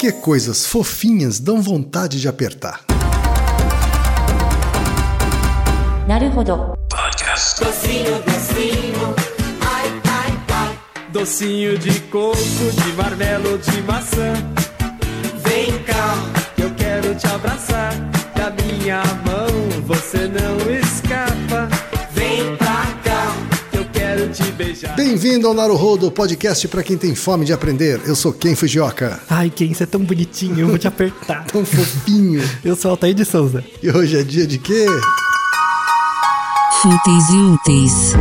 que coisas fofinhas dão vontade de apertar? Naruhodo. Docinho, docinho, ai, ai, ai. Docinho de coco, de marmelo, de maçã. Vem cá, Eu quero te abraçar. Da minha mão você não beijar. Bem-vindo ao Naruhodo, podcast para quem tem fome de aprender. Eu sou Ken Fujioka. Ai, Ken, você é tão bonitinho, eu vou te apertar. Tão fofinho. Eu sou Altair de Souza. E hoje é dia de quê? Fúteis e úteis.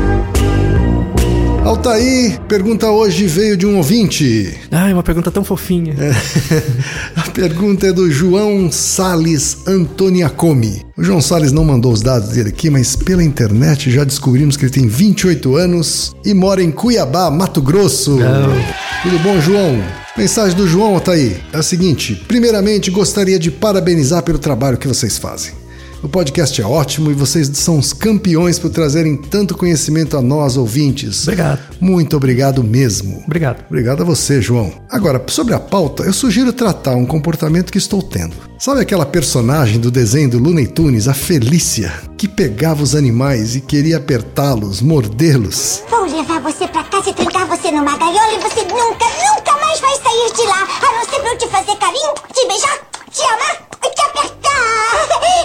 Altair, pergunta hoje veio de um ouvinte. Ai, uma pergunta tão fofinha. A pergunta é do João Sales Antoniacomi. O João Sales não mandou os dados dele aqui, mas pela internet já descobrimos que ele tem 28 anos e mora em Cuiabá, Mato Grosso. Tudo bom, João? Mensagem do João, Altair, é a seguinte: primeiramente, gostaria de parabenizar pelo trabalho que vocês fazem. O podcast é ótimo e vocês são os campeões por trazerem tanto conhecimento a nós, ouvintes. Obrigado. Muito obrigado mesmo. Obrigado. Obrigado a você, João. Agora, sobre a pauta, eu sugiro tratar um comportamento que estou tendo. Sabe aquela personagem do desenho do Looney Tunes, a Felícia, que pegava os animais e queria apertá-los, mordê-los? Vou levar você pra casa e trancar você numa gaiola e você nunca, nunca mais vai sair de lá. A não ser pra eu te fazer carinho, te beijar, te amar.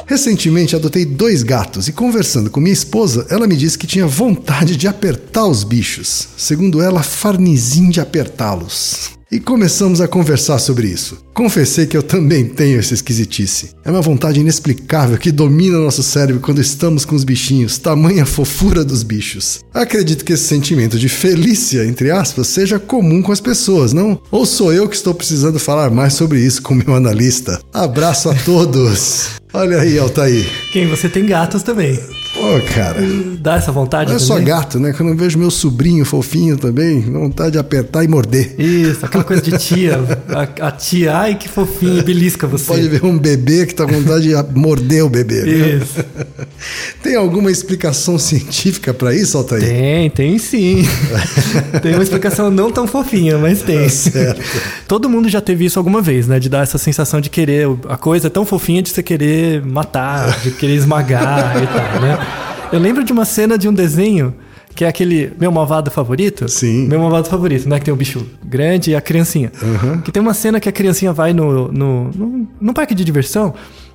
Recentemente adotei dois gatos e conversando com minha esposa, ela me disse que tinha vontade de apertar os bichos. Segundo ela, farnizinho de apertá-los. E começamos a conversar sobre isso. Confessei que eu também tenho essa esquisitice. É uma vontade inexplicável que domina nosso cérebro quando estamos com os bichinhos, tamanha fofura dos bichos. Acredito que esse sentimento de felícia, entre aspas, seja comum com as pessoas, não? Ou sou eu que estou precisando falar mais sobre isso com meu analista? Abraço a todos! Olha aí, Altair. Ken, você tem gatos também. Pô, cara. Dá essa vontade Não é só gato, né? Quando eu vejo meu sobrinho fofinho também, vontade de apertar e morder. Isso, aquela coisa de tia. A, a tia, ai que fofinho, belisca você. Pode ver um bebê que tá com vontade de morder o bebê. né? Isso. Tem alguma explicação científica pra isso, Altair? Tem, tem sim. tem uma explicação não tão fofinha, mas tem. Tá certo. Todo mundo já teve isso alguma vez, né? De dar essa sensação de querer a coisa tão fofinha de você querer matar, de querer esmagar e tal, né? Eu lembro de uma cena de um desenho que é aquele meu malvado favorito. Sim. Meu malvado favorito, né? Que tem o bicho grande e a criancinha. Que tem uma cena que a criancinha vai no, no, no, no parque de diversão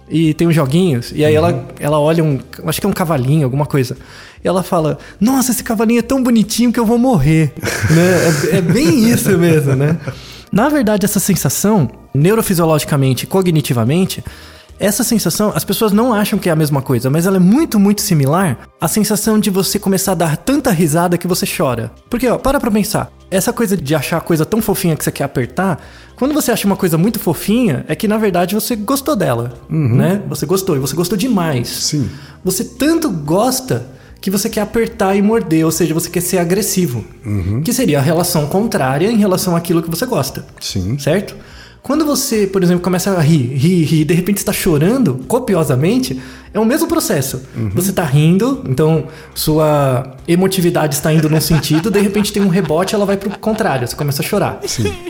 e tem uns joguinhos. E aí ela, ela olha um. Acho que é um cavalinho, alguma coisa. E ela fala: Nossa, esse cavalinho é tão bonitinho que eu vou morrer. né? é, é bem isso mesmo, né? Na verdade, essa sensação, neurofisiologicamente e cognitivamente, essa sensação, as pessoas não acham que é a mesma coisa, mas ela é muito, muito similar à sensação de você começar a dar tanta risada que você chora. Porque, ó, para pra pensar. Essa coisa de achar a coisa tão fofinha que você quer apertar, quando você acha uma coisa muito fofinha, é que na verdade você gostou dela, né? Você gostou, e você gostou demais. Sim. Você tanto gosta que você quer apertar e morder, ou seja, você quer ser agressivo. Que seria a relação contrária em relação àquilo que você gosta. Sim. Certo? Quando você, por exemplo, começa a rir, rir, rir, e de repente está chorando copiosamente, é o mesmo processo. Você está rindo, então sua emotividade está indo num sentido, de repente tem um rebote, ela vai pro contrário, você começa a chorar,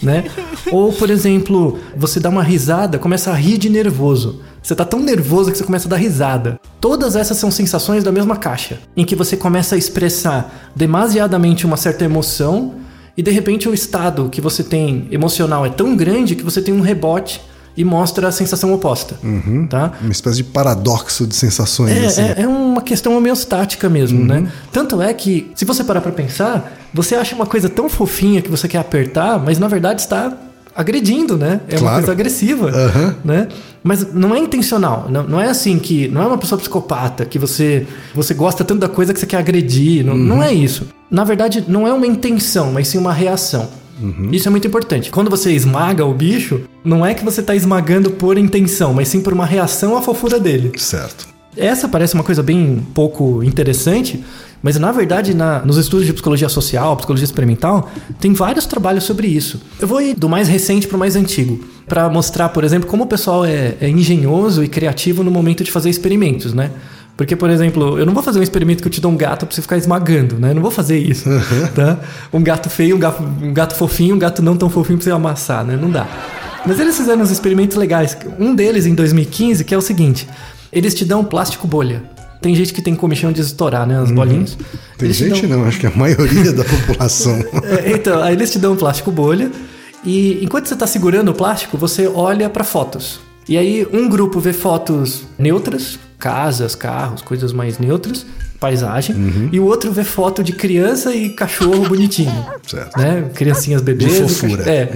né? Ou, por exemplo, você dá uma risada, começa a rir de nervoso. Você tá tão nervoso que você começa a dar risada. Todas essas são sensações da mesma caixa, em que você começa a expressar demasiadamente uma certa emoção e de repente o estado que você tem emocional é tão grande que você tem um rebote e mostra a sensação oposta, tá? Uma espécie de paradoxo de sensações. assim. É, é, é uma questão homeostática mesmo, né? Tanto é que, se você parar pra pensar, você acha uma coisa tão fofinha que você quer apertar, mas na verdade está agredindo, né? É uma Claro. coisa agressiva, Aham. né? Mas não é intencional, não, não é assim que... Não é uma pessoa psicopata que você, você gosta tanto da coisa que você quer agredir, não, não é isso. Na verdade, não é uma intenção, mas sim uma reação. Isso é muito importante. Quando você esmaga o bicho, não é que você tá esmagando por intenção, mas sim por uma reação à fofura dele. Certo. Essa parece uma coisa bem pouco interessante, mas na verdade, na- nos estudos de psicologia social, psicologia experimental, tem vários trabalhos sobre isso. Eu vou ir do mais recente para o mais antigo, para mostrar, por exemplo, como o pessoal é, é engenhoso e criativo no momento de fazer experimentos, né? Porque, por exemplo, eu não vou fazer um experimento que eu te dou um gato pra você ficar esmagando, né? Eu não vou fazer isso, tá? Um gato feio, um gato, um gato fofinho, um gato não tão fofinho pra você amassar, né? Não dá. Mas eles fizeram uns experimentos legais. Um deles em 2015, que é o seguinte: eles te dão plástico bolha. Tem gente que tem comichão de estourar, né? As bolinhas. Uhum. Tem Eles te gente dão- não, acho que a maioria da população. É, então, aí eles te dão um plástico bolha e enquanto você está segurando o plástico, você olha para fotos. E aí um grupo vê fotos neutras, casas, carros, coisas mais neutras, paisagem, Uhum. e o outro vê foto de criança e cachorro bonitinho. Certo. Né? Criancinhas bebês. De fofura. É.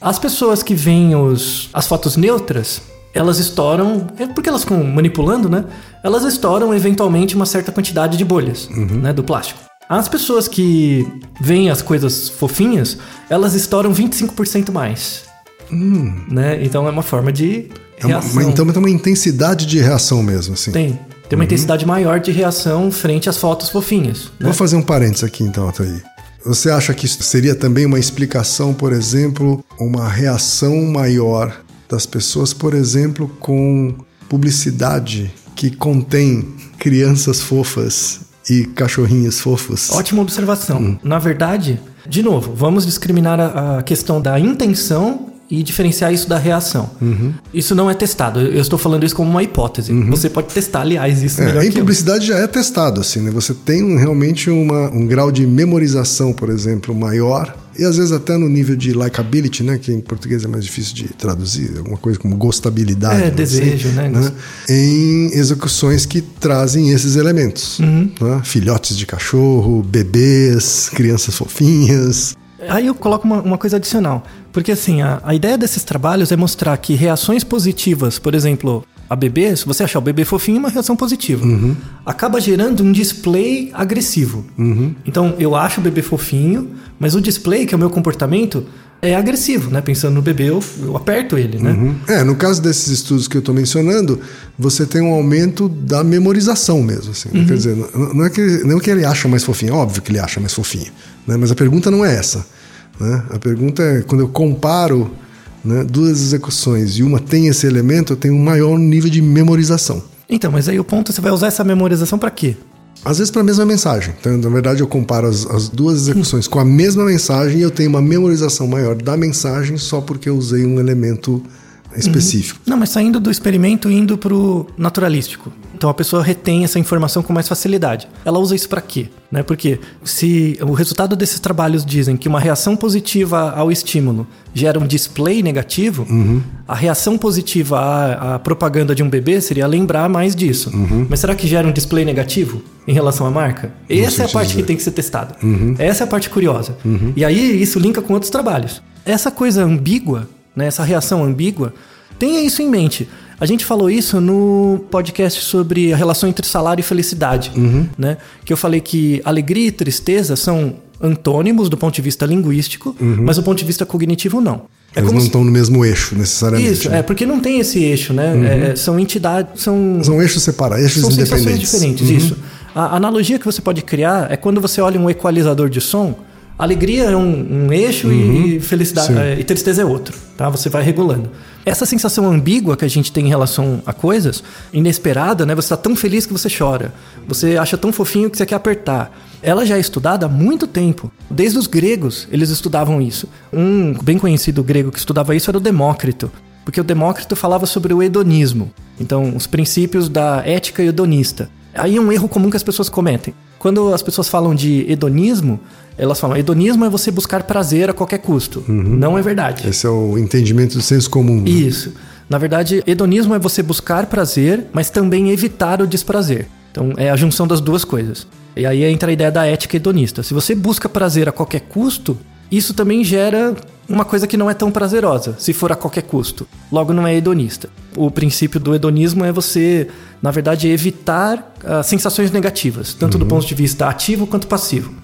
As pessoas que veem os, as fotos neutras, elas estouram, é porque elas ficam manipulando, né? Elas estouram eventualmente uma certa quantidade de bolhas, né, do plástico. As pessoas que veem as coisas fofinhas, elas estouram 25% mais. Né? Então é uma forma de É uma- então tem uma intensidade de reação mesmo, assim. Tem. Tem uma intensidade maior de reação frente às fotos fofinhas. né? Vou fazer um parênteses aqui então, Ataí. Você acha que isso seria também uma explicação, por exemplo, uma reação maior das pessoas, por exemplo, com publicidade que contém crianças fofas e cachorrinhos fofos? Ótima observação. Na verdade, de novo, vamos discriminar a, a questão da intenção e diferenciar isso da reação. Isso não é testado. Eu estou falando isso como uma hipótese. Você pode testar, aliás, isso melhor É, em que eu. publicidade já é testado, assim, né? Você tem um- realmente uma- um grau de memorização, por exemplo, maior. E às vezes até no nível de likability, né? Que em português é mais difícil de traduzir, alguma coisa como gostabilidade. É, assim, desejo, né? Em execuções que trazem esses elementos. Uhum. né? Filhotes de cachorro, bebês, crianças fofinhas. Aí eu coloco uma, uma coisa adicional. Porque assim, a, a ideia desses trabalhos é mostrar que reações positivas, por exemplo, a bebê, se você achar o bebê fofinho, é uma reação positiva. Acaba gerando um display agressivo. Então eu acho o bebê fofinho, mas o display, que é o meu comportamento, é agressivo, né? Pensando no bebê, eu, eu aperto ele, né? É, no caso desses estudos que eu estou mencionando, você tem um aumento da memorização mesmo. Assim, né? Uhum. Quer dizer, não, não é que, não é que ele acha mais fofinho, é óbvio que ele acha mais fofinho. Né? Mas a pergunta não é essa. Né? A pergunta é, quando eu comparo né, duas execuções e uma tem esse elemento, eu tenho um maior nível de memorização. Então, mas aí o ponto, você vai usar essa memorização pra quê? Às vezes para a mesma mensagem. Então, na verdade, eu comparo as, as duas execuções com a mesma mensagem e eu tenho uma memorização maior da mensagem só porque eu usei um elemento específico. Não, mas saindo do experimento e indo pro naturalístico. Então a pessoa retém essa informação com mais facilidade. Ela usa isso para quê? Né? Porque se o resultado desses trabalhos dizem que uma reação positiva ao estímulo gera um display negativo, a reação positiva à, à propaganda de um bebê seria lembrar mais disso. Mas será que gera um display negativo em relação à marca? Essa é a parte dizer. que tem que ser testada. Essa é a parte curiosa. E aí isso linka com outros trabalhos. Essa coisa ambígua, né, essa reação ambígua, tenha isso em mente. A gente falou isso no podcast sobre a relação entre salário e felicidade, né? Que eu falei que alegria e tristeza são antônimos do ponto de vista linguístico, mas do ponto de vista cognitivo não. É Eles como não se- estão no mesmo eixo, necessariamente. isso, né? é porque não tem esse eixo, né? É, são entidades, são São eixos separados, eixos são independentes. diferentes, isso. A analogia que você pode criar é quando você olha um equalizador de som, alegria é um, um eixo e felicidade Sim. é, e tristeza é outro, tá? Você vai regulando. Essa sensação ambígua que a gente tem em relação a coisas, inesperada, né? Você está tão feliz que você chora. Você acha tão fofinho que você quer apertar. Ela já é estudada há muito tempo. Desde os gregos, eles estudavam isso. Um bem conhecido grego que estudava isso era o Demócrito. Porque o Demócrito falava sobre o hedonismo. Então, os princípios da ética hedonista. Aí é um erro comum que as pessoas cometem. Quando as pessoas falam de hedonismo, elas falam: hedonismo é você buscar prazer a qualquer custo. Não é verdade. Esse é o entendimento do senso comum. né? Isso. Na verdade, hedonismo é você buscar prazer, mas também evitar o desprazer. Então, é a junção das duas coisas. E aí entra a ideia da ética hedonista. Se você busca prazer a qualquer custo, isso também gera uma coisa que não é tão prazerosa, se for a qualquer custo. Logo, não é hedonista. O princípio do hedonismo é você, na verdade, evitar as sensações negativas, tanto do ponto de vista ativo quanto passivo,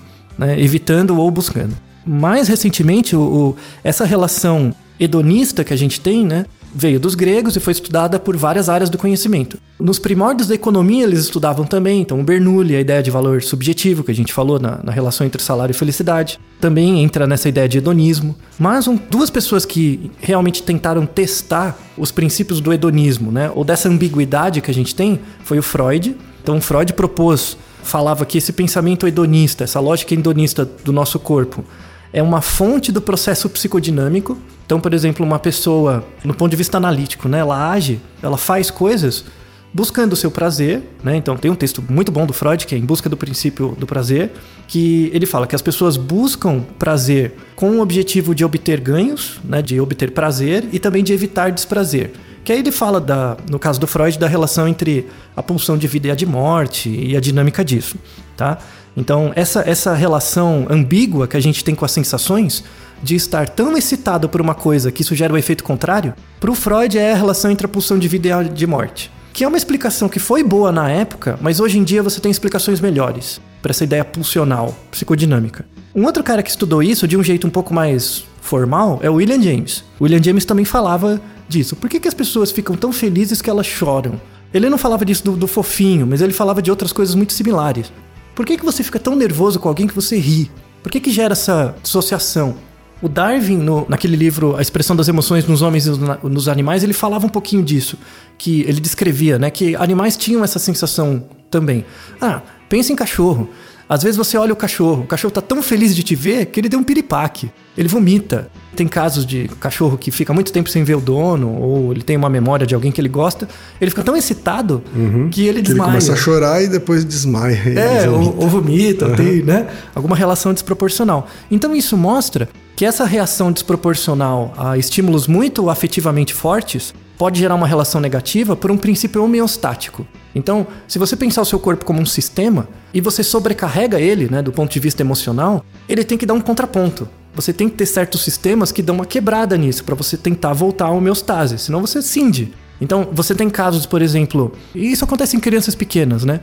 né? evitando ou buscando. Mais recentemente, o- o- essa relação hedonista que a gente tem, né, veio dos gregos e foi estudada por várias áreas do conhecimento. Nos primórdios da economia eles estudavam também, então o Bernoulli, a ideia de valor subjetivo que a gente falou na, na relação entre salário e felicidade, também entra nessa ideia de hedonismo. Mas um- duas pessoas que realmente tentaram testar os princípios do hedonismo, né, ou dessa ambiguidade que a gente tem, foi o Freud. Então Freud propôs, falava que esse pensamento hedonista, essa lógica hedonista do nosso corpo, é uma fonte do processo psicodinâmico. Então, por exemplo, uma pessoa, no ponto de vista analítico, né, ela age, ela faz coisas buscando o seu prazer, né? Então tem um texto muito bom do Freud que é Em Busca do Princípio do Prazer, que ele fala que as pessoas buscam prazer com o objetivo de obter ganhos, né, de obter prazer e também de evitar desprazer. Que aí ele fala da, no caso do Freud, da relação entre a pulsão de vida e a de morte e a dinâmica disso, tá? Então, essa, essa relação ambígua que a gente tem com as sensações, de estar tão excitado por uma coisa que isso gera o efeito contrário, para o Freud é a relação entre a pulsão de vida e a de morte. Que é uma explicação que foi boa na época, mas hoje em dia você tem explicações melhores para essa ideia pulsional, psicodinâmica. Um outro cara que estudou isso de um jeito um pouco mais formal é o William James. O William James também falava disso. Por que, que as pessoas ficam tão felizes que elas choram? Ele não falava disso do, do fofinho, mas ele falava de outras coisas muito similares. Por que, que você fica tão nervoso com alguém que você ri? Por que, que gera essa dissociação? O Darwin, no- naquele livro A Expressão das Emoções nos Homens e nos Animais, ele falava um pouquinho disso. Que ele descrevia, né? Que animais tinham essa sensação também. Ah, pensa em cachorro. Às vezes você olha o cachorro, o cachorro tá tão feliz de te ver que ele deu um piripaque. Ele vomita. Tem casos de cachorro que fica muito tempo sem ver o dono, ou ele tem uma memória de alguém que ele gosta. Ele fica tão excitado que ele Uhum. Que ele desmaia. começa a chorar e depois desmaia. e É, vomita. ou, ou vomita, tem, né? Alguma relação desproporcional. Então isso mostra que essa reação desproporcional a estímulos muito afetivamente fortes pode gerar uma relação negativa por um princípio homeostático. Então, se você pensar o seu corpo como um sistema e você sobrecarrega ele, né, do ponto de vista emocional, ele tem que dar um contraponto. Você tem que ter certos sistemas que dão uma quebrada nisso para você tentar voltar à homeostase, senão você cinde. Então, você tem casos, por exemplo, e isso acontece em crianças pequenas, né?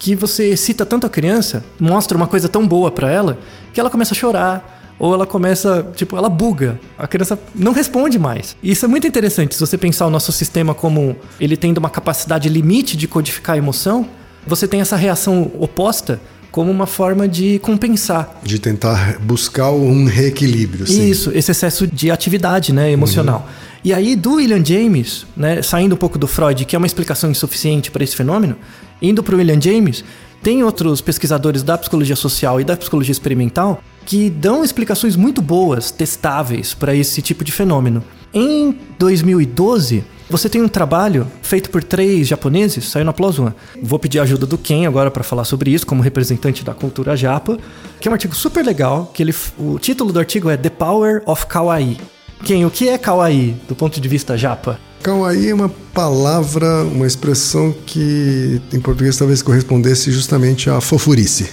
que você excita tanto a criança, mostra uma coisa tão boa pra ela, que ela começa a chorar, ou ela começa, tipo, ela buga. A criança não responde mais. E isso é muito interessante se você pensar o nosso sistema como ele tendo uma capacidade limite de codificar a emoção, você tem essa reação oposta como uma forma de compensar De tentar buscar um reequilíbrio. sim. isso, esse excesso de atividade né, emocional. E aí, do William James, né, saindo um pouco do Freud, que é uma explicação insuficiente para esse fenômeno, indo para o William James, tem outros pesquisadores da psicologia social e da psicologia experimental que dão explicações muito boas, testáveis, para esse tipo de fenômeno. Em 2012, você tem um trabalho feito por três japoneses, saiu na PLOS ONE. Vou pedir a ajuda do Ken agora para falar sobre isso, como representante da cultura japa, que é um artigo super legal, que ele, o título do artigo é The Power of Kawaii. Ken, o que é Kawaii do ponto de vista japa? Kawaii é uma palavra, uma expressão que em português talvez correspondesse justamente à fofurice.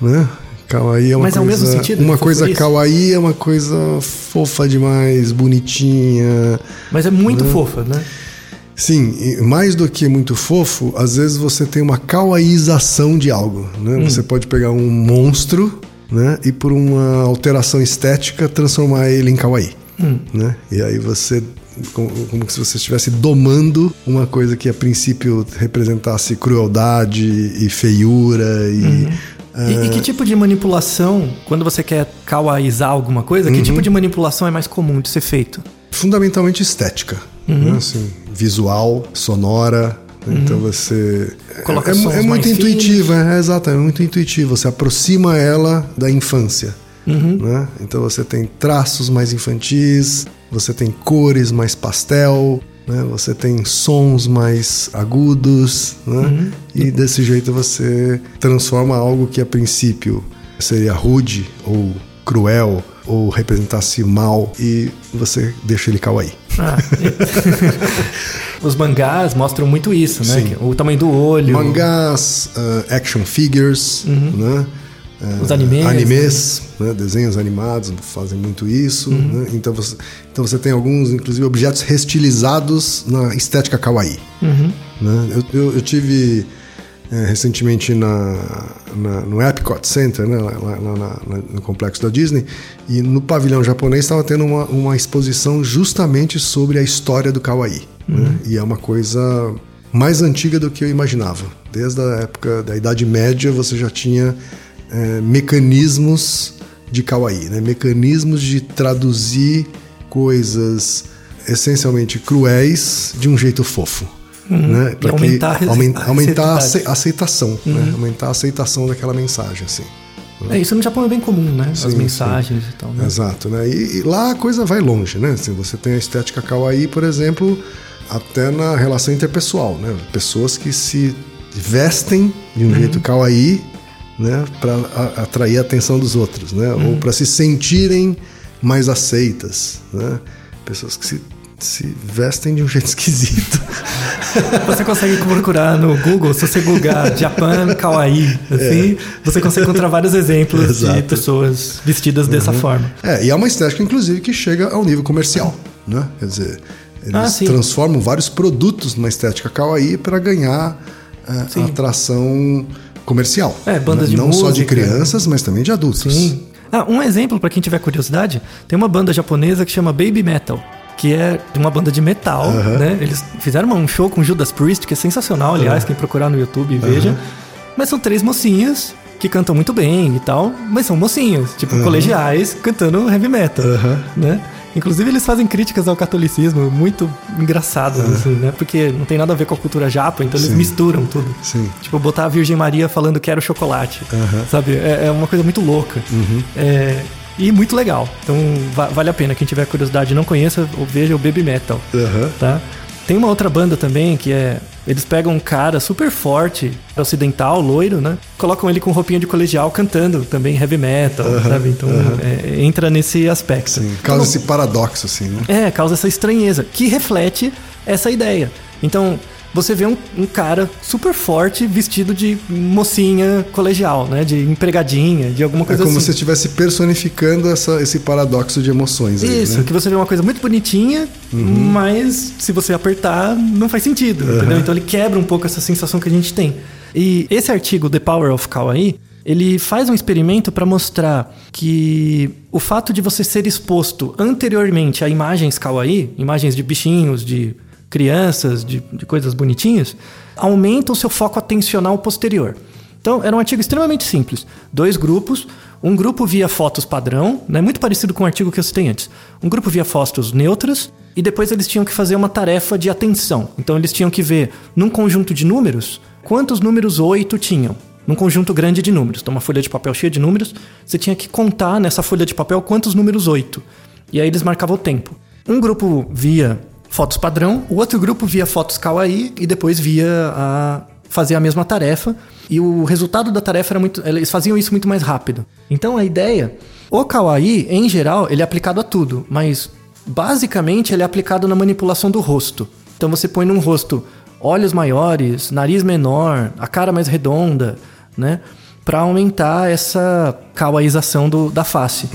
Né? Kawaii é uma. Mas é o coisa. mesmo sentido Uma coisa fofurice? kawaii é uma coisa fofa demais, bonitinha. Mas é muito fofa, né? Sim, mais do que muito fofo, às vezes você tem uma kawaiização de algo. Né? Hum. Você pode pegar um monstro né? e por uma alteração estética transformar ele em kawaii. Hum. Né? E aí você. Como, como se você estivesse domando uma coisa que a princípio representasse crueldade e feiura e. Uhum. E, e que tipo de manipulação, quando você quer kawaizar alguma coisa, que tipo de manipulação é mais comum de ser feito? fundamentalmente estética, Uhum. né? assim, visual, sonora. né? Então você Coloca é, sons é muito intuitiva, é, exato, é muito intuitivo. Você aproxima ela da infância. Uhum. Né? Então você tem traços mais infantis, você tem cores mais pastel, né? você tem sons mais agudos, né? Uhum. e desse jeito você transforma algo que a princípio seria rude ou cruel ou representasse mal e você deixa ele kawaii. Ah, Os mangás mostram muito isso, né? Sim. O tamanho do olho. Mangás, ah, action figures, né? Uhum. Os animes, animes, né? desenhos animados fazem muito isso. Uhum. né? Então, você, então você tem alguns, inclusive, objetos restilizados na estética kawaii. Uhum. né? Eu, eu, eu tive eh, recentemente na, na- no Epcot Center, né? lá, lá- lá na- no complexo da Disney, e no pavilhão japonês estava tendo uma, uma exposição justamente sobre a história do kawaii. né? E é uma coisa mais antiga do que eu imaginava. Desde a época da Idade Média você já tinha eh, mecanismos de kawaii, né? mecanismos de traduzir coisas essencialmente cruéis de um jeito fofo. Né? Pra que- aumentar aumen- a aumentar a aceitação, né? aumentar a aceitação daquela mensagem, assim. É, isso no Japão é bem comum, né? As Sim, mensagens e tal, né? Exato, né? E, e lá a coisa vai longe, né? Assim, você tem a estética kawaii, por exemplo, até na relação interpessoal, né? Pessoas que se vestem de um Uhum. jeito kawaii, né? Para atrair a atenção dos outros, né? Uhum. Ou para se sentirem mais aceitas, né? Pessoas que se, se vestem de um jeito esquisito. Você consegue procurar no Google, se você googar Japan Kawaii, assim, você consegue encontrar vários exemplos de Exato. pessoas vestidas dessa forma. É, e é uma estética, inclusive, que chega ao nível comercial, né? Quer dizer, eles Ah, transformam vários produtos numa estética kawaii para ganhar é, Sim. atração comercial. É, bandas de Não só de música. crianças, mas também de adultos. Sim. Ah, um exemplo pra quem tiver curiosidade, tem uma banda japonesa que chama Baby Metal, que é de uma banda de metal, né? Eles fizeram um show com Judas Priest, que é sensacional, aliás, quem procurar no YouTube veja. Mas são três mocinhas que cantam muito bem e tal, mas são mocinhas, tipo colegiais, cantando heavy metal, né? Inclusive eles fazem críticas ao catolicismo muito engraçadas, assim, né? Porque não tem nada a ver com a cultura japa, então eles Sim. misturam tudo. Sim. Tipo, botar a Virgem Maria falando quero chocolate. Sabe? É, é uma coisa muito louca. É, e muito legal. Então va- vale a pena. Quem tiver curiosidade e não conheça, veja o Baby Metal. Tá? Tem uma outra banda também que é. Eles pegam um cara super forte, ocidental, loiro, né? Colocam ele com roupinha de colegial cantando também heavy metal, sabe? Então é, entra nesse aspecto. Sim. Causa esse paradoxo, assim, né? É, causa essa estranheza, que reflete essa ideia. Então, você vê um, um cara super forte vestido de mocinha colegial, né? De empregadinha, de alguma É coisa como assim. se estivesse personificando essa, esse paradoxo de emoções aí, Isso, né? que você vê uma coisa muito bonitinha, mas se você apertar, não faz sentido, entendeu? Então ele quebra um pouco essa sensação que a gente tem. E esse artigo, The Power of Kawaii, ele faz um experimento para mostrar que o fato de você ser exposto anteriormente a imagens kawaii, imagens de bichinhos, de crianças, de, de coisas bonitinhas, aumenta o seu foco atencional posterior. Então, era um artigo extremamente simples. Dois grupos. Um grupo via fotos padrão, né, muito parecido com o artigo que eu citei antes. Um grupo via fotos neutras e depois eles tinham que fazer uma tarefa de atenção. Então, eles tinham que ver, num conjunto de números, quantos números 8 tinham. Num conjunto grande de números. Então, uma folha de papel cheia de números, você tinha que contar nessa folha de papel quantos números 8. E aí eles marcavam o tempo. Um grupo via fotos padrão, o outro grupo via fotos kawaii e depois via a fazer a mesma tarefa e o resultado da tarefa era muito eles faziam isso muito mais rápido. Então a ideia, o kawaii em geral, ele é aplicado a tudo, mas basicamente ele é aplicado na manipulação do rosto. Então você põe num rosto olhos maiores, nariz menor, a cara mais redonda, né? Para aumentar essa kawaiização do, da face.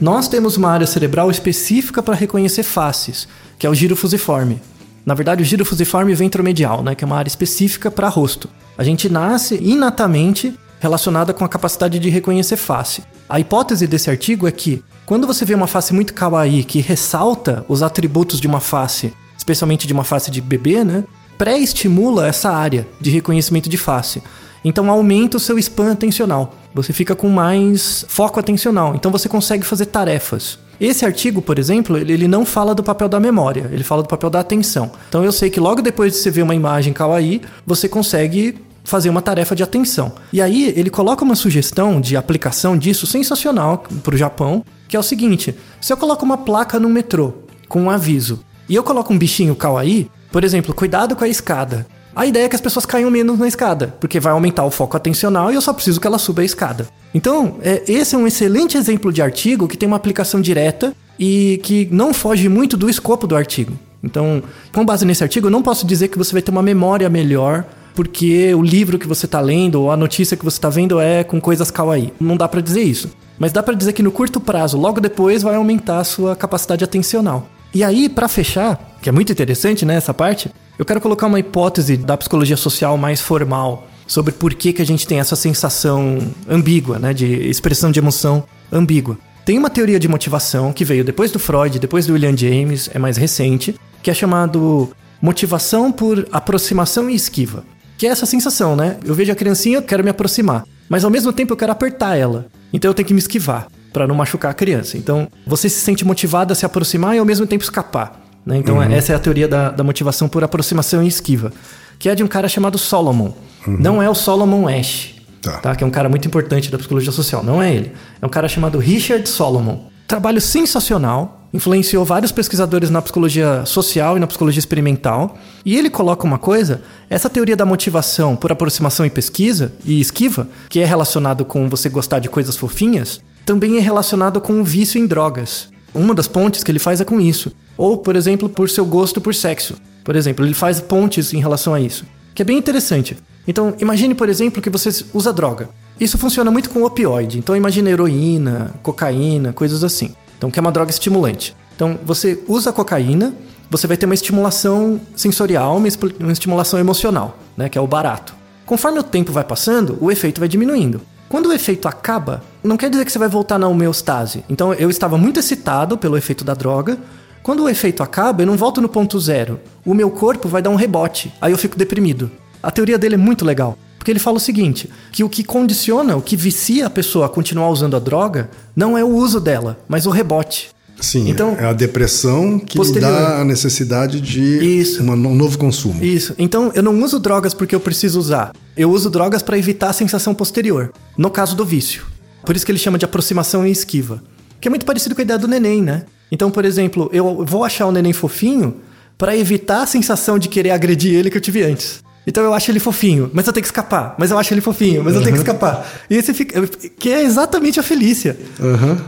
Nós temos uma área cerebral específica para reconhecer faces, que é o giro fusiforme. Na verdade, o giro fusiforme ventromedial, né, que é uma área específica para rosto. A gente nasce inatamente relacionada com a capacidade de reconhecer face. A hipótese desse artigo é que quando você vê uma face muito kawaii que ressalta os atributos de uma face, especialmente de uma face de bebê, né, pré-estimula essa área de reconhecimento de face. Então aumenta o seu span atencional. Você fica com mais foco atencional. Então você consegue fazer tarefas. Esse artigo, por exemplo, ele não fala do papel da memória, ele fala do papel da atenção. Então eu sei que logo depois de você ver uma imagem kawaii, você consegue fazer uma tarefa de atenção. E aí ele coloca uma sugestão de aplicação disso sensacional para o Japão, que é o seguinte: se eu coloco uma placa no metrô com um aviso e eu coloco um bichinho kawaii, por exemplo, cuidado com a escada. A ideia é que as pessoas caiam menos na escada, porque vai aumentar o foco atencional e eu só preciso que ela suba a escada. Então, é, esse é um excelente exemplo de artigo que tem uma aplicação direta e que não foge muito do escopo do artigo. Então, com base nesse artigo, eu não posso dizer que você vai ter uma memória melhor porque o livro que você está lendo ou a notícia que você está vendo é com coisas kawaii. Não dá para dizer isso. Mas dá para dizer que no curto prazo, logo depois, vai aumentar a sua capacidade atencional. E aí, para fechar, que é muito interessante, né, essa parte, eu quero colocar uma hipótese da psicologia social mais formal sobre por que, que a gente tem essa sensação ambígua, né, de expressão de emoção ambígua. Tem uma teoria de motivação que veio depois do Freud, depois do William James, é mais recente, que é chamado motivação por aproximação e esquiva. Que é essa sensação, né? Eu vejo a criancinha, eu quero me aproximar, mas ao mesmo tempo eu quero apertar ela. Então eu tenho que me esquivar para não machucar a criança. Então você se sente motivado a se aproximar e ao mesmo tempo escapar. Né? Então essa é a teoria da, da motivação por aproximação e esquiva, que é de um cara chamado Solomon. Não é o Solomon Ash. Tá. Que é um cara muito importante da psicologia social. Não é ele. É um cara chamado Richard Solomon. Trabalho sensacional. Influenciou vários pesquisadores na psicologia social e na psicologia experimental. E ele coloca uma coisa: essa teoria da motivação por aproximação e pesquisa e esquiva, que é relacionado com você gostar de coisas fofinhas, também é relacionado com o vício em drogas. Uma das pontes que ele faz é com isso. Ou, por exemplo, por seu gosto por sexo. Por exemplo, ele faz pontes em relação a isso. Que é bem interessante. Então, imagine, por exemplo, que você usa droga. Isso funciona muito com opioide. Então, imagine heroína, cocaína, coisas assim. Então, que é uma droga estimulante. Então, você usa cocaína, você vai ter uma estimulação sensorial, uma estimulação emocional, né? Que é o barato. Conforme o tempo vai passando, o efeito vai diminuindo. Quando o efeito acaba, não quer dizer que você vai voltar na homeostase. Então, eu estava muito excitado pelo efeito da droga. Quando o efeito acaba, eu não volto no ponto zero. O meu corpo vai dar um rebote. Aí eu fico deprimido. A teoria dele é muito legal. Porque ele fala o seguinte: que o que condiciona, o que vicia a pessoa a continuar usando a droga, não é o uso dela, mas o rebote. Sim, Então- é a depressão que dá a necessidade de uma- um novo consumo. Isso. Então, eu não uso drogas porque eu preciso usar. Eu uso drogas para evitar a sensação posterior. No caso do vício. Por isso que ele chama de aproximação e esquiva. Que é muito parecido com a ideia do neném, né? Então, por exemplo, eu vou achar o neném fofinho para evitar a sensação de querer agredir ele que eu tive antes. Então eu acho ele fofinho, mas eu tenho que escapar. Mas eu acho ele fofinho, mas eu tenho que escapar. E esse fica. Que é exatamente a Felícia.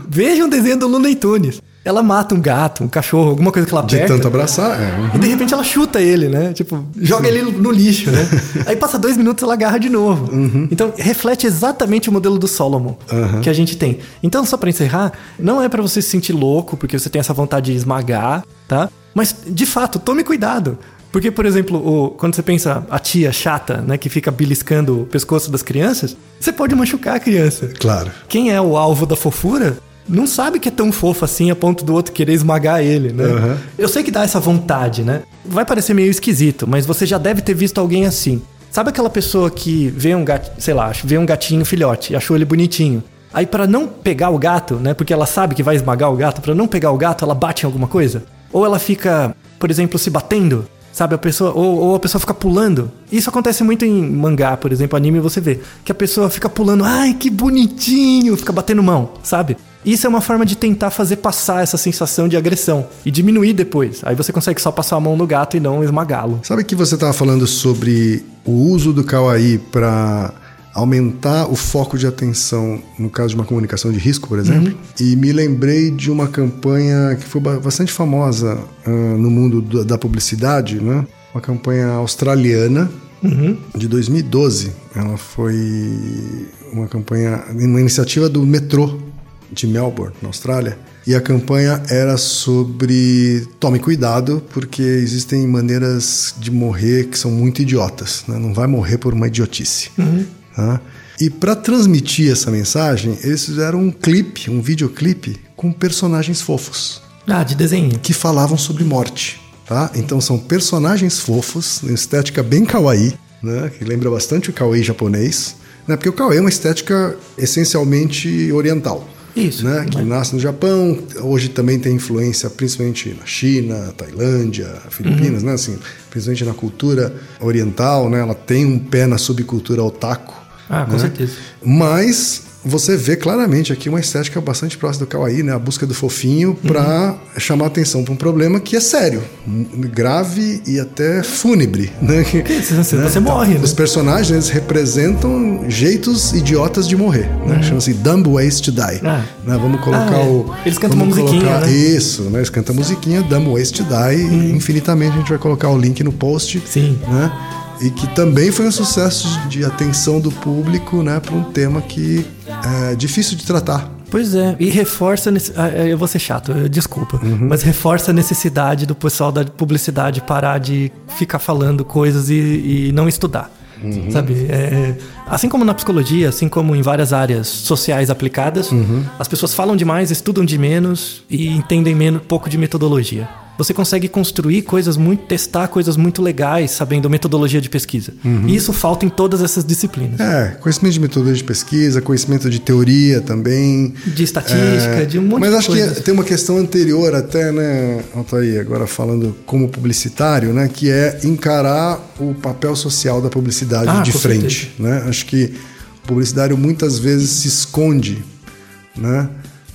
Veja um desenho do Looney Tunes. Ela mata um gato, um cachorro, alguma coisa que ela De aperta. tanto abraçar, é. uhum. E de repente ela chuta ele, né? Tipo, joga ele no lixo, né? Aí passa dois minutos e ela agarra de novo. Então reflete exatamente o modelo do Solomon que a gente tem. Então, só pra encerrar, não é pra você se sentir louco, porque você tem essa vontade de esmagar, tá? Mas, de fato, tome cuidado. Porque, por exemplo, o- quando você pensa a tia chata, né, que fica beliscando o pescoço das crianças, você pode machucar a criança. Claro. Quem é o alvo da fofura não sabe que é tão fofo assim a ponto do outro querer esmagar ele, né? Aham. Eu sei que dá essa vontade, né? Vai parecer meio esquisito, mas você já deve ter visto alguém assim. Sabe aquela pessoa que vê um gato, sei lá, vê um gatinho filhote e achou ele bonitinho. Aí pra não pegar o gato, né? Porque ela sabe que vai esmagar o gato, pra não pegar o gato, ela bate em alguma coisa? Ou ela fica, por exemplo, se batendo, sabe? A pessoa ou, ou a pessoa fica pulando. Isso acontece muito em mangá, por exemplo, anime você vê que a pessoa fica pulando, ai que bonitinho, fica batendo mão, sabe? Isso é uma forma de tentar fazer passar essa sensação de agressão e diminuir depois. Aí você consegue só passar a mão no gato e não esmagá-lo. Sabe que você estava falando sobre o uso do Kawaii para aumentar o foco de atenção no caso de uma comunicação de risco, por exemplo? E me lembrei de uma campanha que foi ba- bastante famosa ah, no mundo do- da publicidade, né? Uma campanha australiana de 2012. Ela foi uma campanha, uma iniciativa do metrô de Melbourne, na Austrália. E a campanha era sobre tome cuidado, porque existem maneiras de morrer que são muito idiotas. né? Não vai morrer por uma idiotice. Tá? E para transmitir essa mensagem, eles fizeram um clipe, um videoclipe com personagens fofos Ah, de desenho. que falavam sobre morte, tá? Então são personagens fofos, uma estética bem kawaii, né? Que lembra bastante o kawaii japonês, né? Porque o kawaii é uma estética essencialmente oriental. Isso, Né? Que nasce no Japão, hoje também tem influência principalmente na China, Tailândia, Filipinas, né? Assim, principalmente na cultura oriental, né? Ela tem um pé na subcultura otaku. Ah, com né? certeza. Mas você vê claramente aqui uma estética bastante próxima do kawaii, né? A busca do fofinho para chamar atenção para um problema que é sério, grave e até fúnebre, né? Que- Você- você morre, né? Os personagens eles representam jeitos idiotas de morrer, né? Chama-se dumb ways to die. Ah. Né? Vamos colocar Ah, é. o Eles cantam uma musiquinha, colocar- né? Isso, né? Eles cantam a musiquinha dumb ways to die. e Infinitamente a gente vai colocar o link no post Sim. né? E que também foi um sucesso de atenção do público, né, para um tema que é difícil de tratar. Pois é, e reforça. ah, Eu vou ser chato, desculpa. Uhum. Mas reforça a necessidade do pessoal da publicidade parar de ficar falando coisas e, e não estudar. Uhum. Sabe? É, assim como na psicologia, assim como em várias áreas sociais aplicadas, Uhum. as pessoas falam demais, estudam de menos e entendem menos, pouco de metodologia. Você consegue construir coisas muito, testar coisas muito legais sabendo metodologia de pesquisa. Uhum. E isso falta em todas essas disciplinas. É, conhecimento de metodologia de pesquisa, conhecimento de teoria também. De estatística, de um monte Mas de acho coisas. que tem uma questão anterior até, né, Altair, agora falando como publicitário, né, que é encarar o papel social da publicidade Ah, de frente, né? Acho que O publicitário muitas vezes se esconde, né?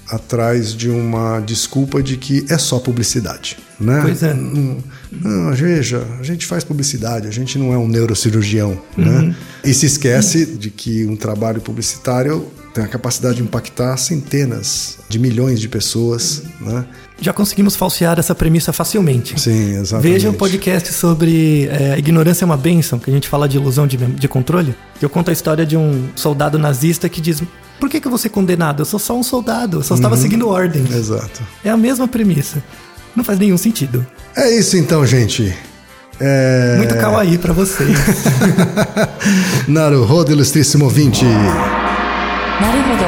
Atrás de uma desculpa de que é só publicidade, né? Pois é. Não, não, veja, a gente faz publicidade, a gente não é um neurocirurgião, Uhum. né? E se esquece de que um trabalho publicitário tem a capacidade de impactar centenas de milhões de pessoas, né? Já conseguimos falsear essa premissa facilmente. Sim, exatamente. Veja o podcast sobre é, ignorância é uma bênção, que a gente fala de ilusão de, de controle. Eu conto a história de um soldado nazista que diz: por que, que eu vou ser condenado? Eu sou só um soldado, eu só estava uhum. seguindo ordens. Exato. É a mesma premissa. Não faz nenhum sentido. É isso então, gente. É... Muito kawaii para vocês. Naruhodo, ilustríssimo ouvinte. Naruhodo.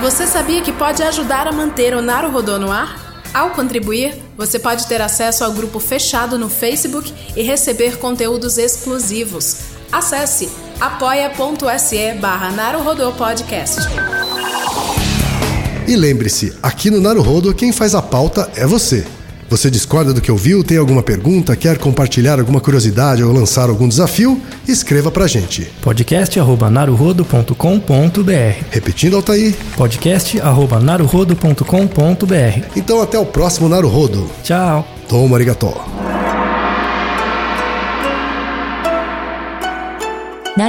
Você sabia que pode ajudar a manter o Naruhodo no ar? Ao contribuir, você pode ter acesso ao grupo fechado no Facebook e receber conteúdos exclusivos. Acesse apoia.se barra Podcast. E lembre-se, aqui no Naruhodo quem faz a pauta é você. Você discorda do que ouviu, tem alguma pergunta, quer compartilhar alguma curiosidade ou lançar algum desafio? Escreva pra gente. podcast.naruhodo.com.br Repetindo, Altair. podcast.naruhodo.com.br Então até o próximo Naruhodo. Tchau! Toma arigató. な